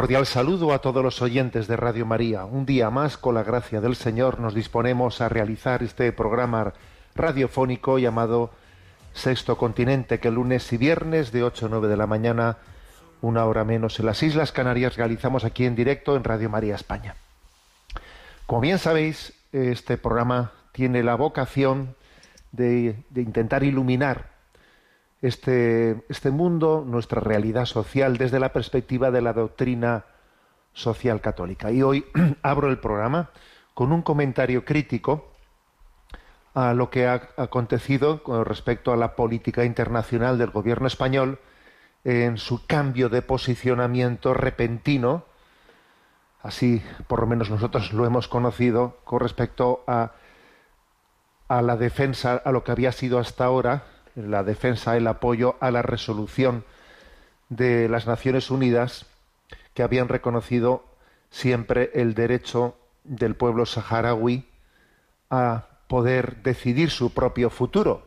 Cordial saludo a todos los oyentes de Radio María. Un día más, con la gracia del Señor, nos disponemos a realizar este programa radiofónico llamado Sexto Continente, que lunes y viernes de 8 a 9 de la mañana, una hora menos en las Islas Canarias, realizamos aquí en directo en Radio María España. Como bien sabéis, este programa tiene la vocación de, de intentar iluminar este, este mundo, nuestra realidad social, desde la perspectiva de la doctrina social católica. Y hoy abro el programa con un comentario crítico a lo que ha acontecido con respecto a la política internacional del gobierno español en su cambio de posicionamiento repentino, así por lo menos nosotros lo hemos conocido, con respecto a, a la defensa, a lo que había sido hasta ahora, la defensa, el apoyo a la resolución de las Naciones Unidas que habían reconocido siempre el derecho del pueblo saharaui a poder decidir su propio futuro.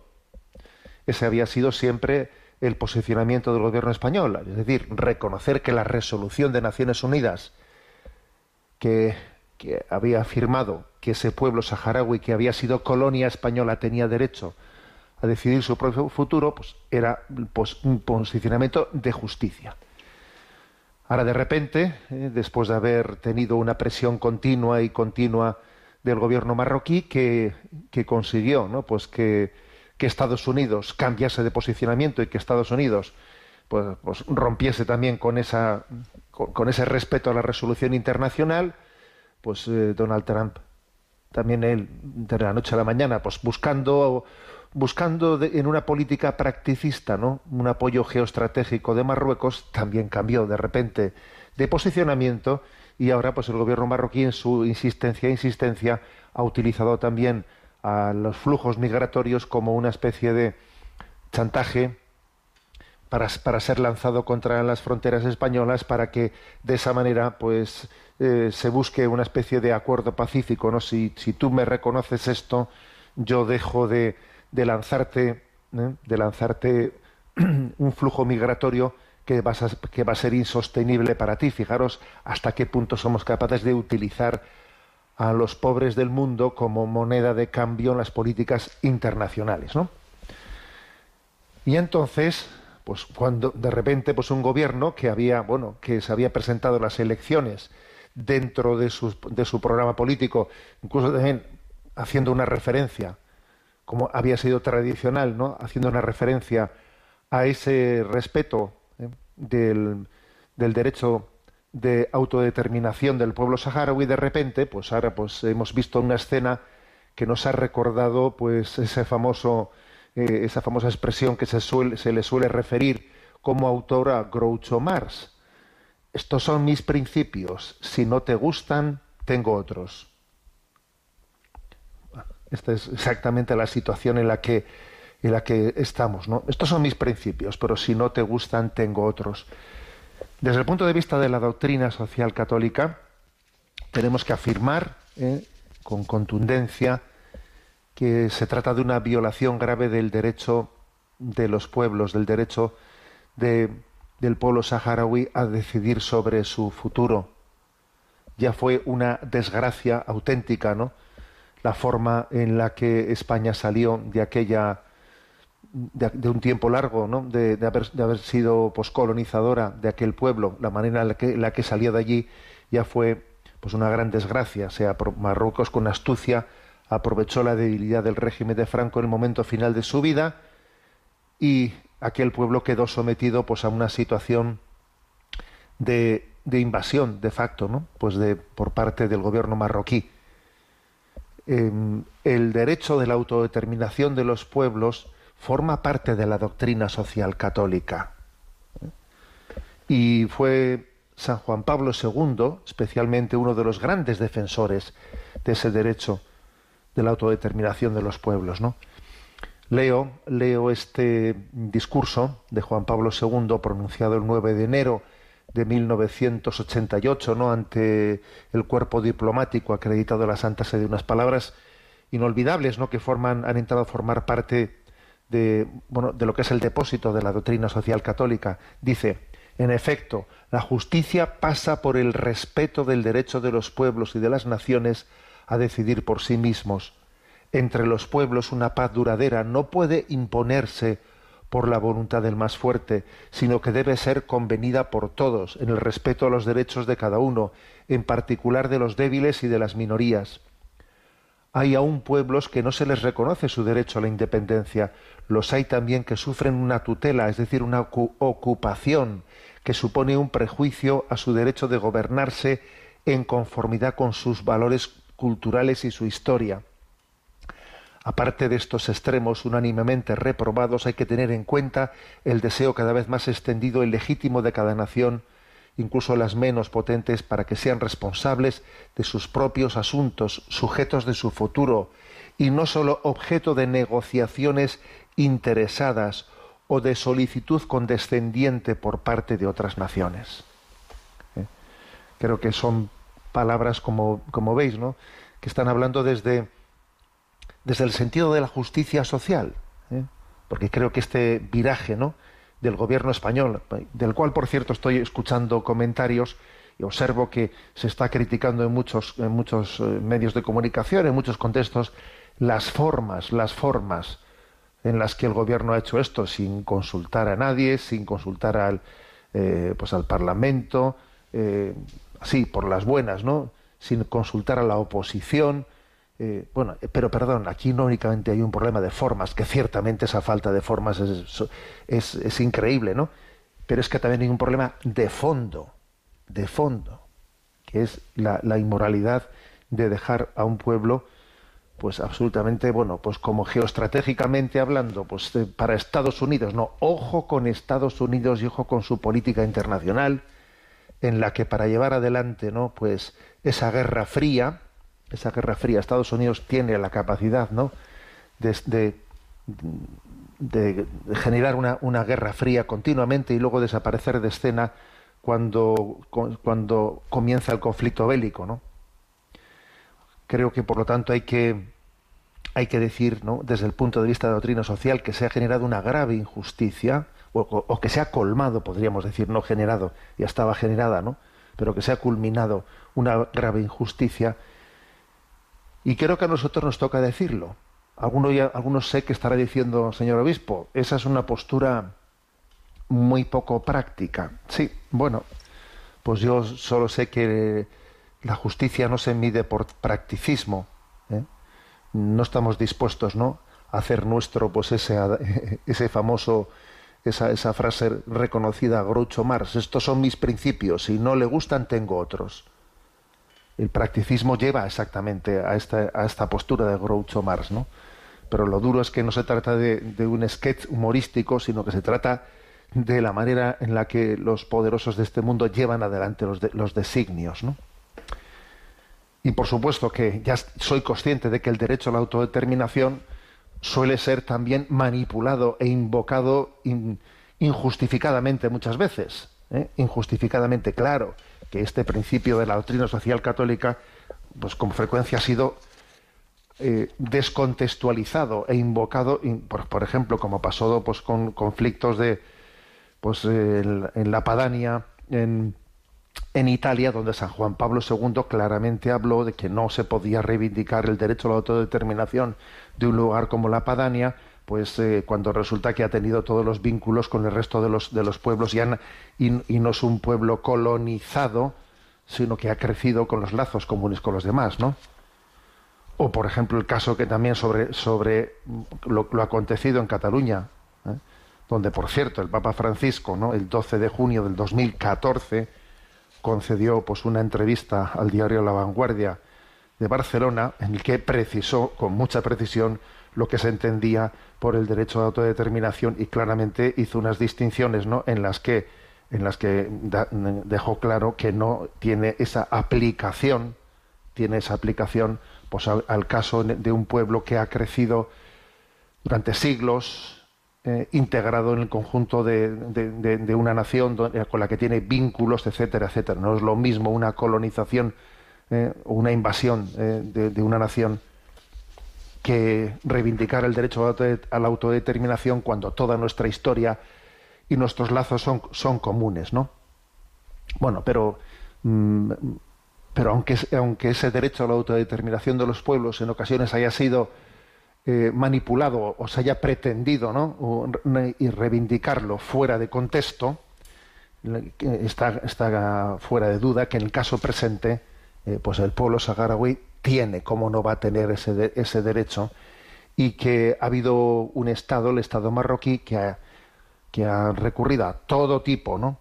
Ese había sido siempre el posicionamiento del gobierno español, es decir, reconocer que la resolución de Naciones Unidas que, que había afirmado que ese pueblo saharaui que había sido colonia española tenía derecho a decidir su propio futuro, pues era pues, un posicionamiento de justicia. Ahora de repente, eh, después de haber tenido una presión continua y continua del gobierno marroquí, que, que consiguió, ¿no? Pues que, que, Estados Unidos cambiase de posicionamiento y que Estados Unidos pues, pues rompiese también con esa con, ese respeto a la resolución internacional, pues eh, Donald Trump también él de la noche a la mañana, pues buscando buscando en una política practicista, ¿no? Un apoyo geoestratégico de Marruecos también cambió de repente de posicionamiento y ahora pues el gobierno marroquí en su insistencia insistencia ha utilizado también a los flujos migratorios como una especie de chantaje para, para ser lanzado contra las fronteras españolas para que de esa manera pues eh, se busque una especie de acuerdo pacífico no si, si tú me reconoces esto yo dejo de, de lanzarte, ¿eh? de lanzarte un flujo migratorio que, a, que va a ser insostenible para ti. Fijaros hasta qué punto somos capaces de utilizar a los pobres del mundo como moneda de cambio en las políticas internacionales, ¿no? Y entonces, pues cuando de repente, pues un gobierno que había, bueno, que se había presentado las elecciones dentro de su, de su programa político, incluso también haciendo una referencia como había sido tradicional, ¿no? haciendo una referencia a ese respeto ¿eh? del, derecho de autodeterminación del pueblo saharaui, de repente, pues ahora pues hemos visto una escena que nos ha recordado pues ese famoso, eh, esa famosa expresión que se, se le suele referir como autor a Groucho Marx. Estos son mis principios. Si no te gustan, tengo otros. Esta es exactamente la situación en la que, en la que estamos. ¿no? Estos son mis principios, pero si no te gustan, tengo otros. Desde el punto de vista de la doctrina social católica, tenemos que afirmar ¿eh? con contundencia que se trata de una violación grave del derecho de los pueblos, del derecho de, del pueblo saharaui a decidir sobre su futuro. Ya fue una desgracia auténtica, ¿no? La forma en la que España salió de aquella de, un tiempo largo, ¿no? de, de, haber, sido poscolonizadora de aquel pueblo, la manera en la que, la que salió de allí ya fue pues una gran desgracia. O sea, Marruecos con astucia aprovechó la debilidad del régimen de Franco en el momento final de su vida y aquel pueblo quedó sometido pues a una situación de de invasión de facto, ¿no? Pues de por parte del gobierno marroquí. Em, el derecho de la autodeterminación de los pueblos forma parte de la doctrina social católica. Y fue San Juan Pablo II, especialmente uno de los grandes defensores de ese derecho de la autodeterminación de los pueblos, ¿no? Leo, leo este discurso de Juan Pablo II pronunciado el 9 de enero de 1988, ¿no? ante el cuerpo diplomático acreditado a la Santa Sede, unas palabras inolvidables, ¿no? que forman, han entrado a formar parte de, bueno, de lo que es el depósito de la doctrina social católica. Dice, en efecto, la justicia pasa por el respeto del derecho de los pueblos y de las naciones a decidir por sí mismos. Entre los pueblos una paz duradera no puede imponerse por la voluntad del más fuerte, sino que debe ser convenida por todos, en el respeto a los derechos de cada uno, en particular de los débiles y de las minorías. Hay aún pueblos que no se les reconoce su derecho a la independencia. Los hay también que sufren una tutela, es decir, una ocupación, que supone un prejuicio a su derecho de gobernarse en conformidad con sus valores culturales y su historia. Aparte de estos extremos unánimemente reprobados, hay que tener en cuenta el deseo cada vez más extendido y legítimo de cada nación, incluso las menos potentes, para que sean responsables de sus propios asuntos, sujetos de su futuro, y no sólo objeto de negociaciones interesadas o de solicitud condescendiente por parte de otras naciones. ¿Eh? Creo que son palabras, como, como veis, ¿no? que están hablando desde desde el sentido de la justicia social, ¿eh? porque creo que este viraje ¿no? del gobierno español, del cual por cierto estoy escuchando comentarios y observo que se está criticando en muchos, en muchos eh, medios de comunicación, en muchos contextos, las formas, las formas en las que el gobierno ha hecho esto, sin consultar a nadie, sin consultar al, eh, pues al Parlamento, así, por las buenas, ¿no? sin consultar a la oposición, eh, bueno, eh, pero perdón, aquí no únicamente hay un problema de formas, que ciertamente esa falta de formas es, es, increíble, ¿no? Pero es que también hay un problema de fondo, de fondo, que es la, inmoralidad de dejar a un pueblo pues absolutamente, bueno, pues como geoestratégicamente hablando, pues para Estados Unidos, no, ojo con Estados Unidos y ojo con su política internacional, en la que para llevar adelante, ¿no? Pues esa guerra fría, esa guerra fría, Estados Unidos tiene la capacidad ¿no? de, generar una, una, guerra fría continuamente y luego desaparecer de escena cuando, cuando comienza el conflicto bélico. ¿no? Creo que por lo tanto hay que, hay que decir, ¿no? desde el punto de vista de doctrina social, que se ha generado una grave injusticia, o, o que se ha colmado, podríamos decir, no generado, ya estaba generada, ¿no? pero que se ha culminado una grave injusticia y creo que a nosotros nos toca decirlo. Algunos, ya, algunos sé que estará diciendo, señor obispo, esa es una postura muy poco práctica. Sí, bueno, pues yo solo sé que la justicia no se mide por practicismo. ¿eh? No estamos dispuestos, ¿no? a hacer nuestro, pues ese, ese famoso, esa, esa frase reconocida a Groucho Marx. Estos son mis principios. Si no le gustan, tengo otros el practicismo lleva exactamente a esta, a esta postura de Groucho Marx, ¿no? Pero lo duro es que no se trata de, un sketch humorístico, sino que se trata de la manera en la que los poderosos de este mundo llevan adelante los, los designios, ¿no? Y por supuesto que ya soy consciente de que el derecho a la autodeterminación suele ser también manipulado e invocado injustificadamente muchas veces. ¿eh? Injustificadamente, claro que este principio de la doctrina social católica, pues con frecuencia ha sido eh, descontextualizado e invocado, por, ejemplo, como pasó pues, con conflictos de, pues, en, la Padania, en, en Italia, donde San Juan Pablo II claramente habló de que no se podía reivindicar el derecho a la autodeterminación de un lugar como la Padania, pues eh, cuando resulta que ha tenido todos los vínculos con el resto de los, de los pueblos y, y, no es un pueblo colonizado, sino que ha crecido con los lazos comunes con los demás, ¿no? O, por ejemplo, el caso que también sobre, sobre lo, lo acontecido en Cataluña, ¿eh? donde, por cierto, el Papa Francisco, ¿no? el 12 de junio del 2014, concedió pues una entrevista al diario La Vanguardia de Barcelona en el que precisó con mucha precisión lo que se entendía por el derecho de autodeterminación y claramente hizo unas distinciones ¿no? en las que en las que dejó claro que no tiene esa aplicación tiene esa aplicación pues al, caso de un pueblo que ha crecido durante siglos eh, integrado en el conjunto de, una nación con la que tiene vínculos etcétera etcétera no es lo mismo una colonización eh, una invasión eh, de, una nación que reivindicar el derecho a la autodeterminación cuando toda nuestra historia y nuestros lazos son, son comunes, ¿no? Bueno, pero, mm, pero aunque, aunque ese derecho a la autodeterminación de los pueblos en ocasiones haya sido eh, manipulado o se haya pretendido ¿no? y reivindicarlo fuera de contexto, está, está fuera de duda que en el caso presente eh, pues el pueblo saharaui tiene, cómo no va a tener ese, ese derecho, y que ha habido un Estado, el Estado marroquí, que ha, que ha recurrido a todo tipo, ¿no?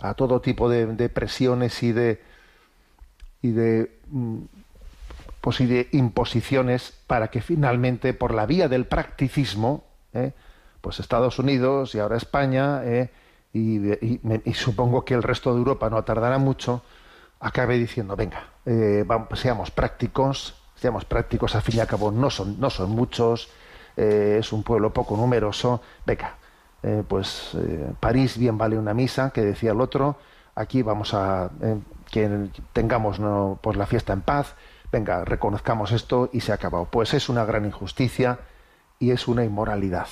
A todo tipo de, presiones y de y de mm, pues de imposiciones para que finalmente por la vía del practicismo, ¿eh? pues Estados Unidos y ahora España ¿eh? y, supongo que el resto de Europa no tardará mucho, acabe diciendo, venga, eh, seamos prácticos, seamos prácticos, al fin y al cabo no son, no son muchos, eh, es un pueblo poco numeroso, venga, eh, pues París bien vale una misa, que decía el otro, aquí vamos a que tengamos pues la fiesta en paz, venga, reconozcamos esto y se ha acabado. Pues es una gran injusticia y es una inmoralidad.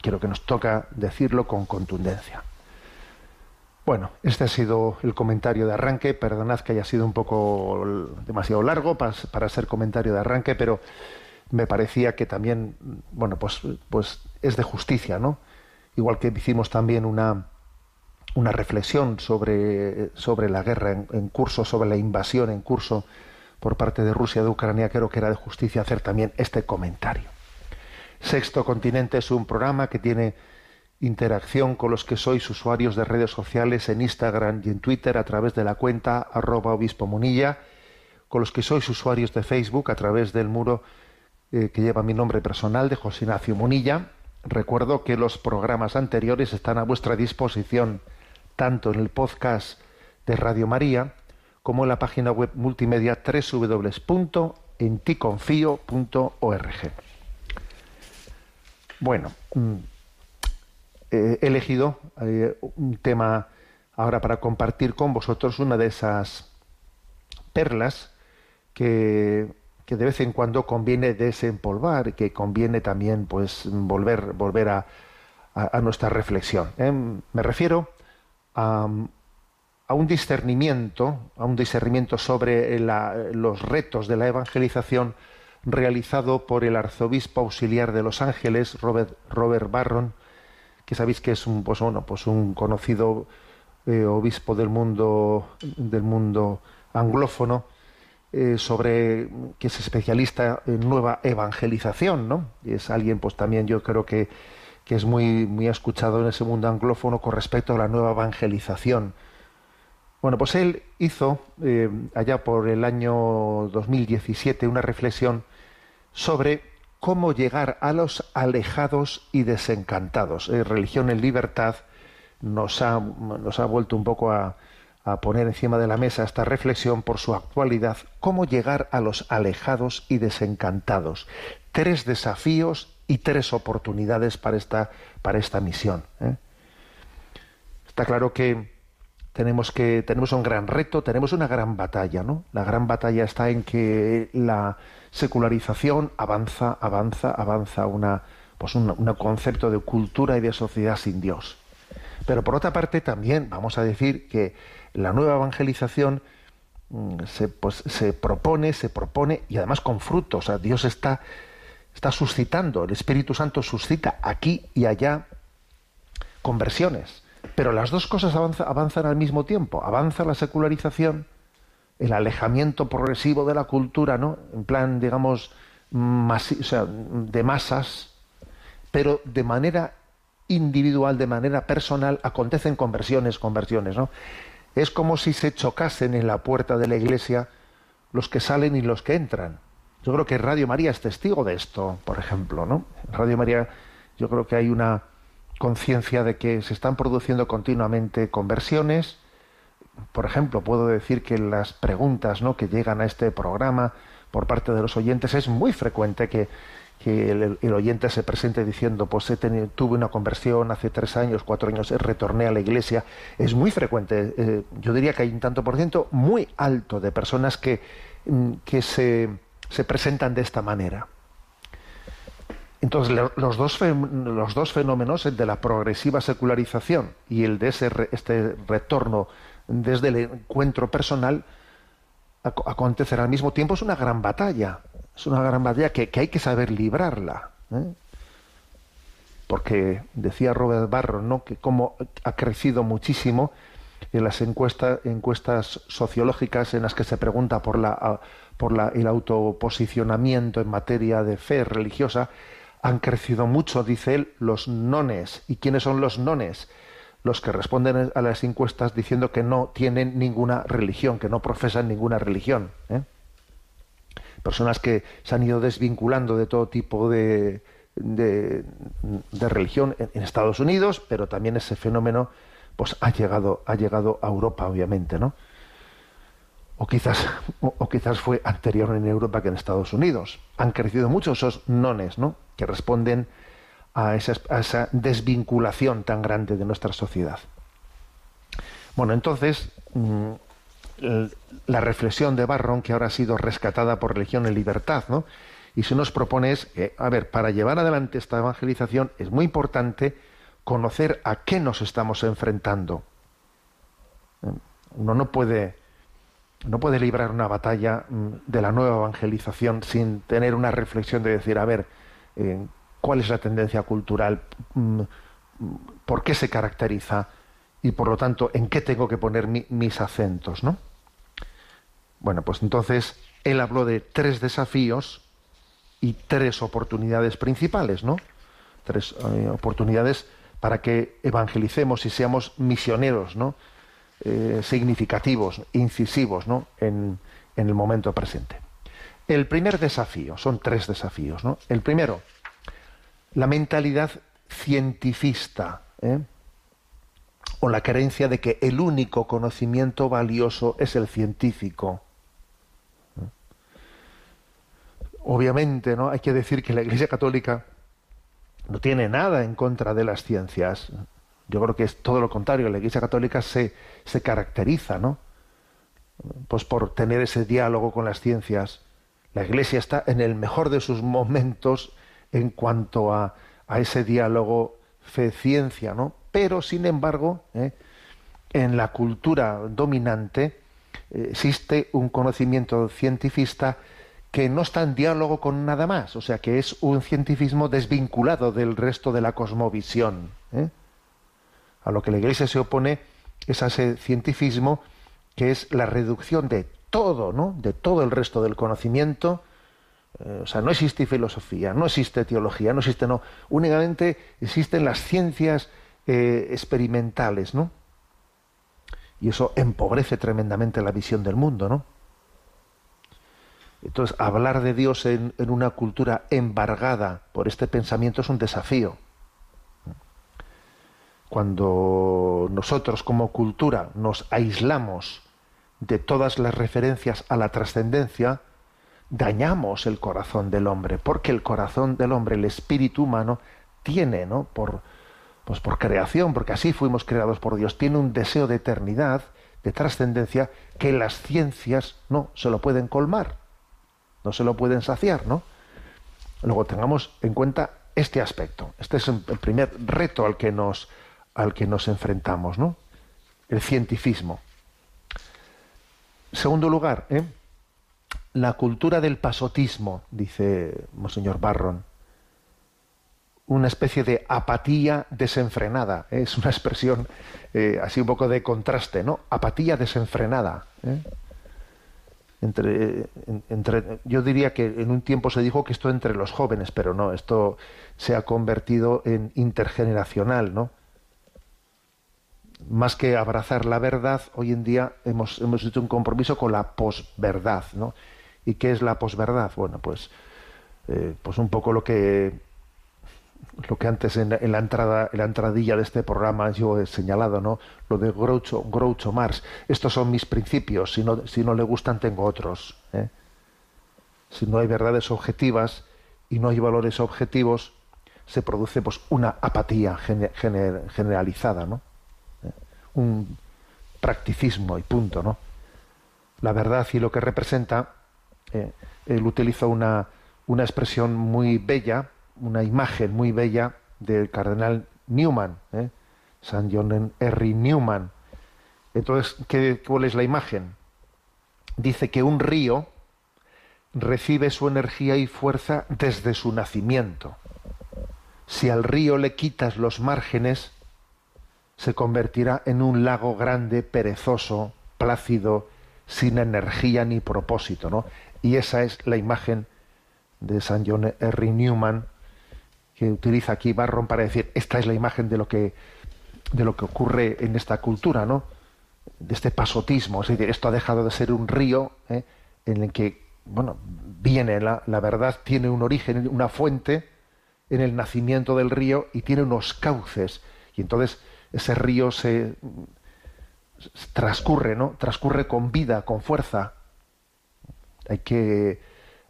Creo que nos toca decirlo con contundencia. Bueno, este ha sido el comentario de arranque. Perdonad que haya sido un poco demasiado largo para, ser comentario de arranque, pero me parecía que también, bueno, pues, pues es de justicia, ¿no? Igual que hicimos también una, una reflexión sobre, sobre la guerra en, en, curso, sobre la invasión en curso por parte de Rusia de Ucrania, creo que era de justicia hacer también este comentario. Sexto Continente es un programa que tiene interacción con los que sois usuarios de redes sociales en Instagram y en Twitter a través de la cuenta arroba obispo munilla, con los que sois usuarios de Facebook a través del muro eh, que lleva mi nombre personal de José Ignacio Munilla. Recuerdo que los programas anteriores están a vuestra disposición tanto en el podcast de Radio María como en la página web multimedia www.enticonfio.org. Bueno, mm, he elegido eh, un tema ahora para compartir con vosotros una de esas perlas que, que de vez en cuando conviene desempolvar, que conviene también pues volver, volver a, a, nuestra reflexión. ¿eh? Me refiero a, a, un discernimiento, a un discernimiento sobre los retos de la evangelización realizado por el arzobispo auxiliar de Los Ángeles, Robert, Robert Barron, que sabéis que es un, pues, bueno, pues un conocido eh, obispo del mundo, del mundo anglófono, eh, sobre que es especialista en nueva evangelización, ¿no? Y es alguien, pues también yo creo que, que es muy, muy escuchado en ese mundo anglófono con respecto a la nueva evangelización. Bueno, pues él hizo eh, allá por el año 2017 una reflexión sobre cómo llegar a los alejados y desencantados. Eh, religión en libertad nos ha, nos ha vuelto un poco a, poner encima de la mesa esta reflexión por su actualidad, cómo llegar a los alejados y desencantados. Tres desafíos y tres oportunidades para esta, para esta misión. ¿eh? Está claro que tenemos que tenemos un gran reto, tenemos una gran batalla, ¿no? La gran batalla está en que la secularización avanza, avanza, avanza una, pues un, concepto de cultura y de sociedad sin Dios. Pero por otra parte también vamos a decir que la nueva evangelización mm, se, pues, se propone, se propone y además con frutos. O sea, Dios está, está suscitando, el Espíritu Santo suscita aquí y allá conversiones. Pero las dos cosas avanzan al mismo tiempo. Avanza la secularización el alejamiento progresivo de la cultura, ¿no? En plan, digamos, de masas, pero de manera individual, de manera personal, acontecen conversiones, conversiones, ¿no? es como si se chocasen en la puerta de la iglesia los que salen y los que entran. Yo creo que Radio María es testigo de esto, por ejemplo, ¿no? Radio María yo creo que hay una conciencia de que se están produciendo continuamente conversiones. Por ejemplo, puedo decir que las preguntas que llegan a este programa por parte de los oyentes es muy frecuente que, el, oyente se presente diciendo, pues tuve una conversión hace tres años, cuatro años, retorné a la iglesia. Es muy frecuente. Eh, yo diría que hay un tanto por ciento muy alto de personas que, mm, se, se presentan de esta manera. Entonces, los dos, los dos fenómenos, el de la progresiva secularización y el de ese este retorno desde el encuentro personal, acontecerá al mismo tiempo, es una gran batalla. Es una gran batalla que, hay que saber librarla. ¿eh? Porque decía Robert Barro, ¿no? que como ha crecido muchísimo en las encuestas, encuestas sociológicas en las que se pregunta por, la, por la, el autoposicionamiento en materia de fe religiosa, han crecido mucho, dice él, los nones. ¿Y quiénes son los nones? Los que responden a las encuestas diciendo que no tienen ninguna religión, que no profesan ninguna religión. ¿eh? Personas que se han ido desvinculando de todo tipo de, de, religión en, en, Estados Unidos, pero también ese fenómeno pues ha llegado, ha llegado a Europa, obviamente, ¿no? o quizás, o, quizás fue anterior en Europa que en Estados Unidos. Han crecido mucho esos nones, ¿no? Que responden a esa, desvinculación tan grande de nuestra sociedad. Bueno, entonces, mm, la reflexión de Barron, que ahora ha sido rescatada por Religión en Libertad, ¿no? Y se nos propone es, a ver, para llevar adelante esta evangelización es muy importante conocer a qué nos estamos enfrentando. Uno no puede no puede librar una batalla mm, de la nueva evangelización sin tener una reflexión de decir, a ver, eh, ¿cuál es la tendencia cultural? Mm, ¿Por qué se caracteriza? Y por lo tanto, ¿en qué tengo que poner mis acentos? ¿no? Bueno, pues entonces él habló de tres desafíos y tres oportunidades principales, ¿no? Tres eh, oportunidades para que evangelicemos y seamos misioneros, ¿no? Eh, significativos, incisivos ¿no? en, el momento presente. El primer desafío, son tres desafíos. ¿no? El primero, la mentalidad cientifista, ¿eh? o la creencia de que el único conocimiento valioso es el científico. Obviamente, ¿no? Hay que decir que la Iglesia Católica no tiene nada en contra de las ciencias. Yo creo que es todo lo contrario. La Iglesia Católica se, se caracteriza, ¿no? Pues por tener ese diálogo con las ciencias. La Iglesia está en el mejor de sus momentos en cuanto a, a ese diálogo fe-ciencia, ¿no? Pero, sin embargo, ¿eh? en la cultura dominante eh, existe un conocimiento cientifista que no está en diálogo con nada más, o sea, que es un cientifismo desvinculado del resto de la cosmovisión. ¿eh? A lo que la Iglesia se opone es a ese cientifismo que es la reducción de todo, ¿no? De todo el resto del conocimiento. Eh, o sea, no existe filosofía, no existe teología, no existe, no. Únicamente existen las ciencias eh, experimentales, ¿no? Y eso empobrece tremendamente la visión del mundo, ¿no? Entonces, hablar de Dios en una cultura embargada por este pensamiento es un desafío cuando nosotros como cultura nos aislamos de todas las referencias a la trascendencia, dañamos el corazón del hombre, porque el corazón del hombre, el espíritu humano, tiene, ¿no? Por, pues por creación, porque así fuimos creados por Dios, tiene un deseo de eternidad, de trascendencia, que las ciencias no se lo pueden colmar, no se lo pueden saciar, ¿no? Luego tengamos en cuenta este aspecto. Este es el primer reto al que nos al que nos enfrentamos, ¿no? El cientifismo. Segundo lugar, ¿eh? La cultura del pasotismo, dice Monseñor Barron. Una especie de apatía desenfrenada. ¿eh? Es una expresión eh, así un poco de contraste, ¿no? Apatía desenfrenada. ¿eh? Entre, entre, yo diría que en un tiempo se dijo que esto entre los jóvenes, pero no, esto se ha convertido en intergeneracional, ¿no? más que abrazar la verdad, hoy en día hemos, hemos hecho un compromiso con la posverdad, ¿no? ¿Y qué es la posverdad? Bueno, pues, eh, pues un poco lo que lo que antes en, la entrada, en la entradilla de este programa yo he señalado, ¿no? Lo de Groucho, Groucho Marx. Estos son mis principios. Si no, si no le gustan, tengo otros. ¿eh? Si no hay verdades objetivas y no hay valores objetivos, se produce pues una apatía gener, generalizada, ¿no? ¿Eh? Un practicismo y punto, ¿no? La verdad y lo que representa, eh, él utiliza una, una expresión muy bella, una imagen muy bella del cardenal Newman, ¿eh? San John Henry Newman. Entonces, ¿qué, ¿cuál es la imagen? Dice que un río recibe su energía y fuerza desde su nacimiento. Si al río le quitas los márgenes, se convertirá en un lago grande, perezoso, plácido, sin energía ni propósito, ¿no? Y esa es la imagen de San John Henry Newman que utiliza aquí Barron para decir esta es la imagen de lo que de lo que ocurre en esta cultura, ¿no? De este pasotismo, es decir, esto ha dejado de ser un río ¿eh? en el que bueno viene la, la verdad tiene un origen, una fuente en el nacimiento del río y tiene unos cauces y entonces ese río se transcurre, ¿no? Transcurre con vida, con fuerza. Hay que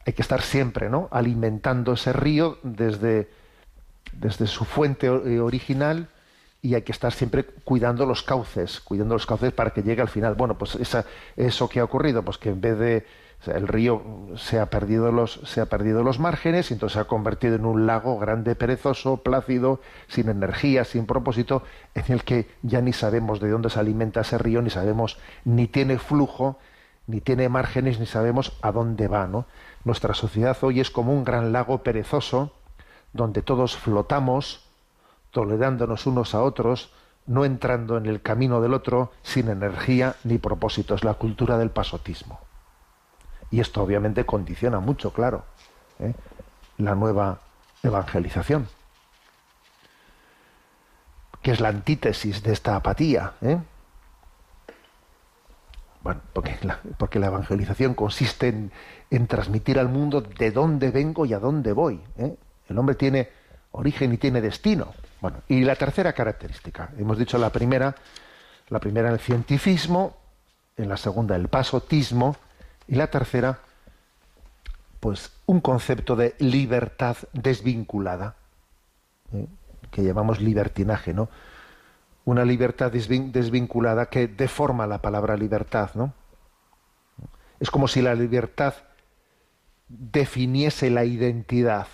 hay que estar siempre, ¿no? Alimentando ese río desde desde su fuente original y hay que estar siempre cuidando los cauces, cuidando los cauces para que llegue al final. Bueno, pues esa, eso que ha ocurrido, pues que en vez de el río se ha perdido los se ha perdido los márgenes y entonces se ha convertido en un lago grande, perezoso, plácido, sin energía, sin propósito, en el que ya ni sabemos de dónde se alimenta ese río, ni sabemos ni tiene flujo, ni tiene márgenes, ni sabemos a dónde va, ¿no? Nuestra sociedad hoy es como un gran lago perezoso donde todos flotamos, tolerándonos unos a otros, no entrando en el camino del otro sin energía ni propósito. Es la cultura del pasotismo. Y esto obviamente condiciona mucho, claro, ¿eh? la nueva evangelización, que es la antítesis de esta apatía. ¿eh? Bueno, porque la, porque la evangelización consiste en, en, transmitir al mundo de dónde vengo y a dónde voy. ¿eh? El hombre tiene origen y tiene destino. Bueno, y la tercera característica, hemos dicho la primera, la primera el cientificismo, en la segunda el pasotismo y la tercera pues un concepto de libertad desvinculada, ¿eh? que llamamos libertinaje, ¿no? Una libertad desvin desvinculada que deforma la palabra libertad, ¿no? Es como si la libertad definiese la identidad.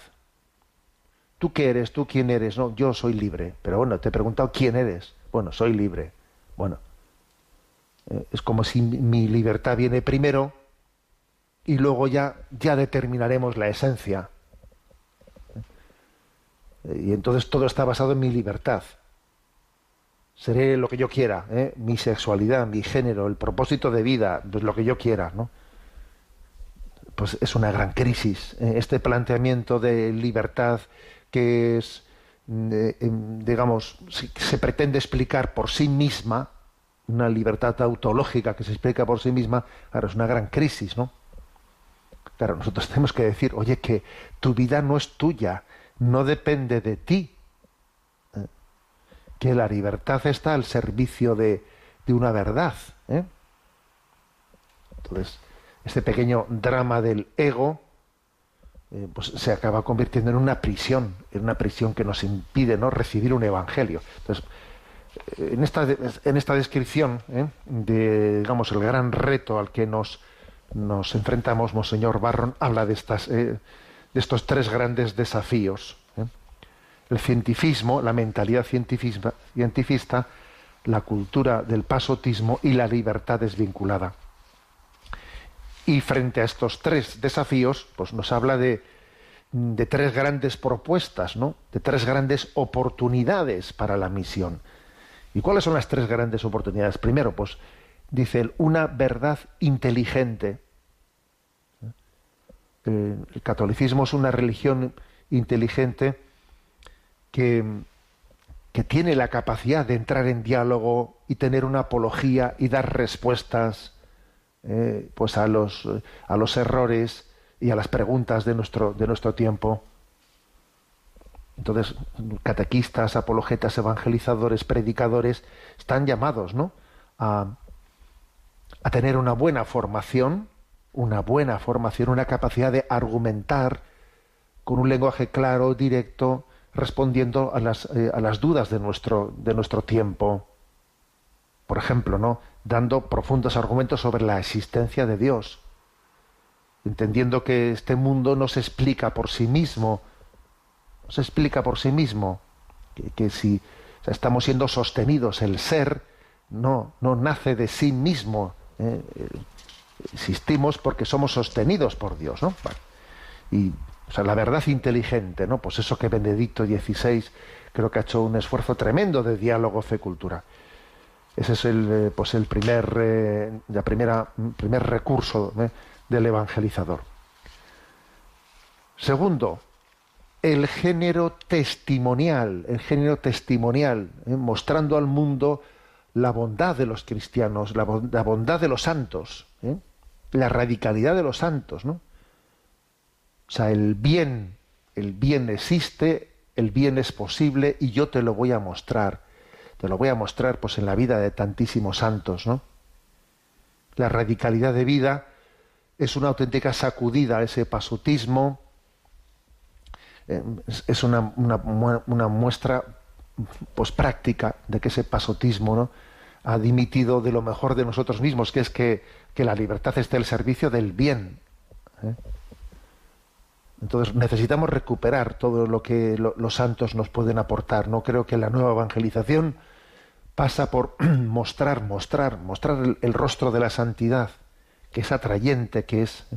¿Tú qué eres? ¿Tú quién eres? No, yo soy libre. Pero bueno, te he preguntado quién eres. Bueno, soy libre. Bueno, eh, es como si mi libertad viene primero y luego ya, ya determinaremos la esencia. Eh, y entonces todo está basado en mi libertad. Seré lo que yo quiera, ¿eh? mi sexualidad, mi género, el propósito de vida, pues lo que yo quiera, ¿no? Pues es una gran crisis. ¿eh? Este planteamiento de libertad que es, eh, digamos, se pretende explicar por sí misma, una libertad tautológica que se explica por sí misma, claro, es una gran crisis, ¿no? Claro, nosotros tenemos que decir, oye, que tu vida no es tuya, no depende de ti. Que la libertad está al servicio de, de una verdad. ¿eh? Entonces, este pequeño drama del ego, eh, pues se acaba convirtiendo en una prisión, en una prisión que nos impide ¿no? recibir un evangelio. Entonces, en esta, en esta descripción ¿eh? de, digamos, el gran reto al que nos, nos enfrentamos, Monseñor Barron habla de, estas, eh, de estos tres grandes desafíos. ¿Eh? El cientifismo, la mentalidad cientifista, la cultura del pasotismo y la libertad desvinculada. Y frente a estos tres desafíos, pues nos habla de, de tres grandes propuestas, ¿no? de tres grandes oportunidades para la misión. ¿Y cuáles son las tres grandes oportunidades? Primero, pues dice él, una verdad inteligente. El catolicismo es una religión inteligente que, que tiene la capacidad de entrar en diálogo y tener una apología y dar respuestas eh, pues a los, a los errores y a las preguntas de nuestro, de nuestro tiempo. Entonces, catequistas, apologetas, evangelizadores, predicadores, están llamados ¿no? a, a tener una buena formación, una buena formación, una capacidad de argumentar con un lenguaje claro, directo, respondiendo a las, eh, a las dudas de nuestro, de nuestro tiempo. Por ejemplo, ¿no? dando profundos argumentos sobre la existencia de Dios, entendiendo que este mundo no se explica por sí mismo, no se explica por sí mismo, que, si estamos siendo sostenidos, el ser no, no nace de sí mismo, ¿eh? existimos porque somos sostenidos por Dios, ¿no? Y o sea, la verdad inteligente, ¿no? Pues eso que Benedicto XVI creo que ha hecho un esfuerzo tremendo de diálogo fe-cultura. Ese es el, eh, pues el primer, eh, la primera, primer recurso ¿eh? del evangelizador. Segundo, el género testimonial, el género testimonial, mostrando al mundo la bondad de los cristianos, la, bondad de los santos, la radicalidad de los santos, ¿no? O sea, el bien, el bien existe, el bien es posible y yo te lo voy a mostrar. Te lo voy a mostrar pues en la vida de tantísimos santos, ¿no? La radicalidad de vida es una auténtica sacudida a ese pasutismo, eh, es una, una, muestra pues práctica de que ese pasotismo ¿no? ha dimitido de lo mejor de nosotros mismos, que es que, que la libertad esté al servicio del bien. ¿eh? Entonces necesitamos recuperar todo lo que los santos nos pueden aportar. No creo que la nueva evangelización pasa por mostrar, mostrar, mostrar el, rostro de la santidad, que es atrayente, que es. ¿eh?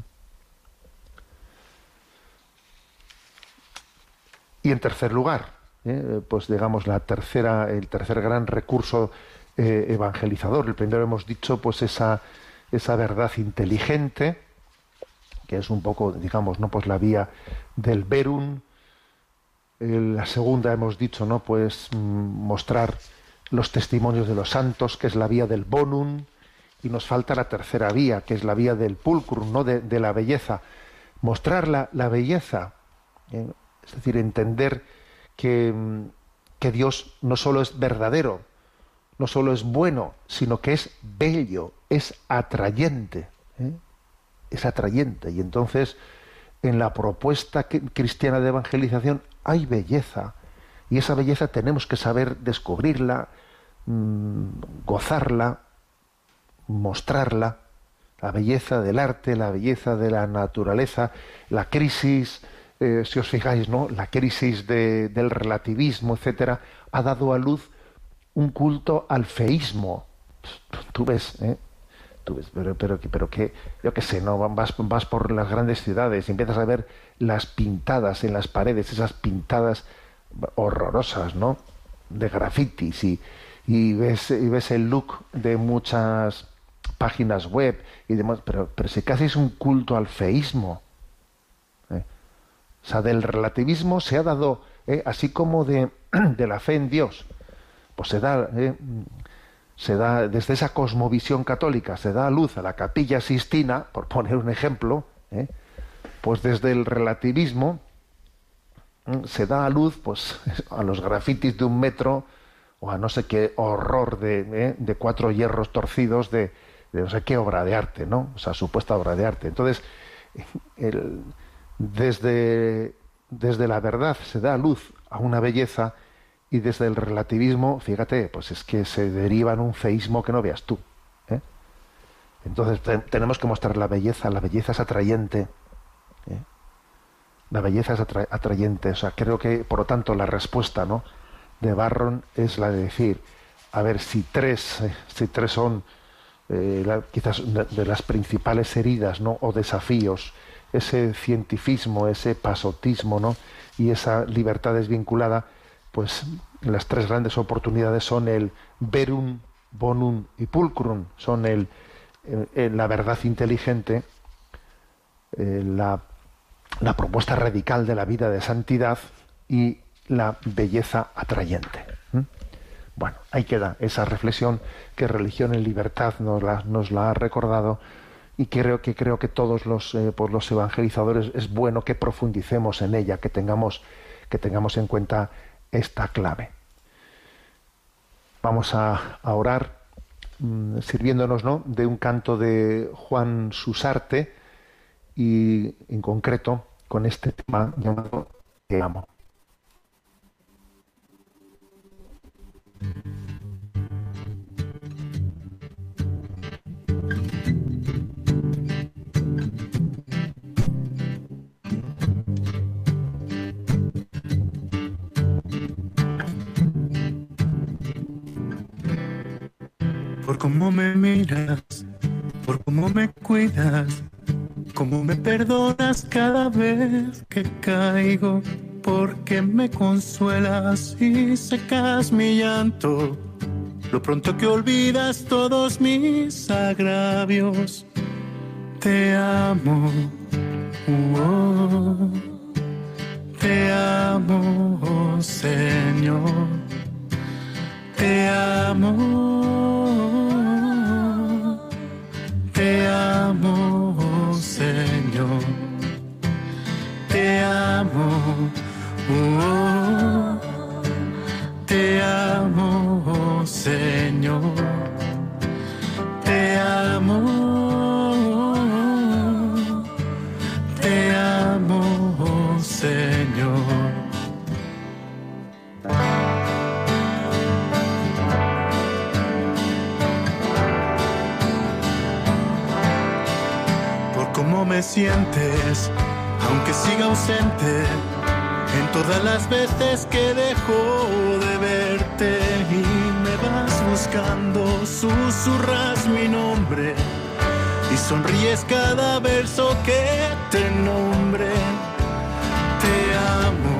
Y en tercer lugar, ¿eh? pues digamos la tercera, el tercer gran recurso eh, evangelizador. El primero hemos dicho, pues esa, esa verdad inteligente que es un poco, digamos, no pues la vía del verum. La segunda hemos dicho, ¿no? Pues mm, mostrar los testimonios de los santos, que es la vía del bonum, y nos falta la tercera vía, que es la vía del pulcrum, ¿no? De, la belleza. Mostrar la, belleza, ¿eh? es decir, entender que, mm, que Dios no solo es verdadero, no solo es bueno, sino que es bello, es atrayente. ¿eh? Es atrayente. Y entonces, en la propuesta cristiana de evangelización hay belleza. Y esa belleza tenemos que saber descubrirla, mm, gozarla, mostrarla. La belleza del arte, la belleza de la naturaleza, la crisis, eh, si os fijáis, ¿no? La crisis del relativismo, etcétera, ha dado a luz un culto al feísmo. Tú ves, ¿eh? Pero, pero, que, yo qué sé, ¿no? Vas, vas por las grandes ciudades y empiezas a ver las pintadas en las paredes, esas pintadas horrorosas, ¿no? De grafitis y, y, ves, y ves el look de muchas páginas web y demás, pero, pero si casi es un culto al feísmo. ¿eh? O sea, del relativismo se ha dado, ¿eh? así como de, de la fe en Dios, pues se da ¿eh? Se da, desde esa cosmovisión católica, se da a luz a la capilla sistina, por poner un ejemplo, ¿eh? pues desde el relativismo se da a luz pues, a los grafitis de un metro o a no sé qué horror de, ¿eh? cuatro hierros torcidos de, no sé qué obra de arte, ¿no? O sea, supuesta obra de arte. Entonces, desde, desde la verdad se da a luz a una belleza y desde el relativismo, fíjate, pues es que se deriva en un feísmo que no veas tú. ¿eh? Entonces tenemos que mostrar la belleza, la belleza es atrayente. ¿eh? La belleza es atrayente. O sea, creo que, por lo tanto, la respuesta ¿no? de Barron es la de decir, a ver, si tres, eh, si tres son quizás de las principales heridas ¿no? o desafíos, ese cientifismo, ese pasotismo ¿no? y esa libertad desvinculada, pues las tres grandes oportunidades son el verum, bonum y pulcrum, son el, la verdad inteligente, eh, la, la, propuesta radical de la vida de santidad y la belleza atrayente. Bueno, ahí queda esa reflexión que Religión en Libertad nos la, nos la ha recordado y creo que creo que todos los, eh, por los evangelizadores es bueno que profundicemos en ella, que tengamos, que tengamos en cuenta esta clave. Vamos a, orar mm, sirviéndonos ¿no? de un canto de Juan Susarte y en concreto con este tema llamado Te amo. Cómo me miras, por cómo me cuidas, cómo me perdonas cada vez que caigo, porque me consuelas y secas mi llanto. Lo pronto que olvidas todos mis agravios, te amo. oh, te amo, Señor. Te amo, te amo, Señor. Te amo, oh, te amo, Señor. Te amo, me sientes, aunque siga ausente, en todas las veces que dejo de verte y me vas buscando, susurras mi nombre y sonríes cada verso que te nombre. Te amo,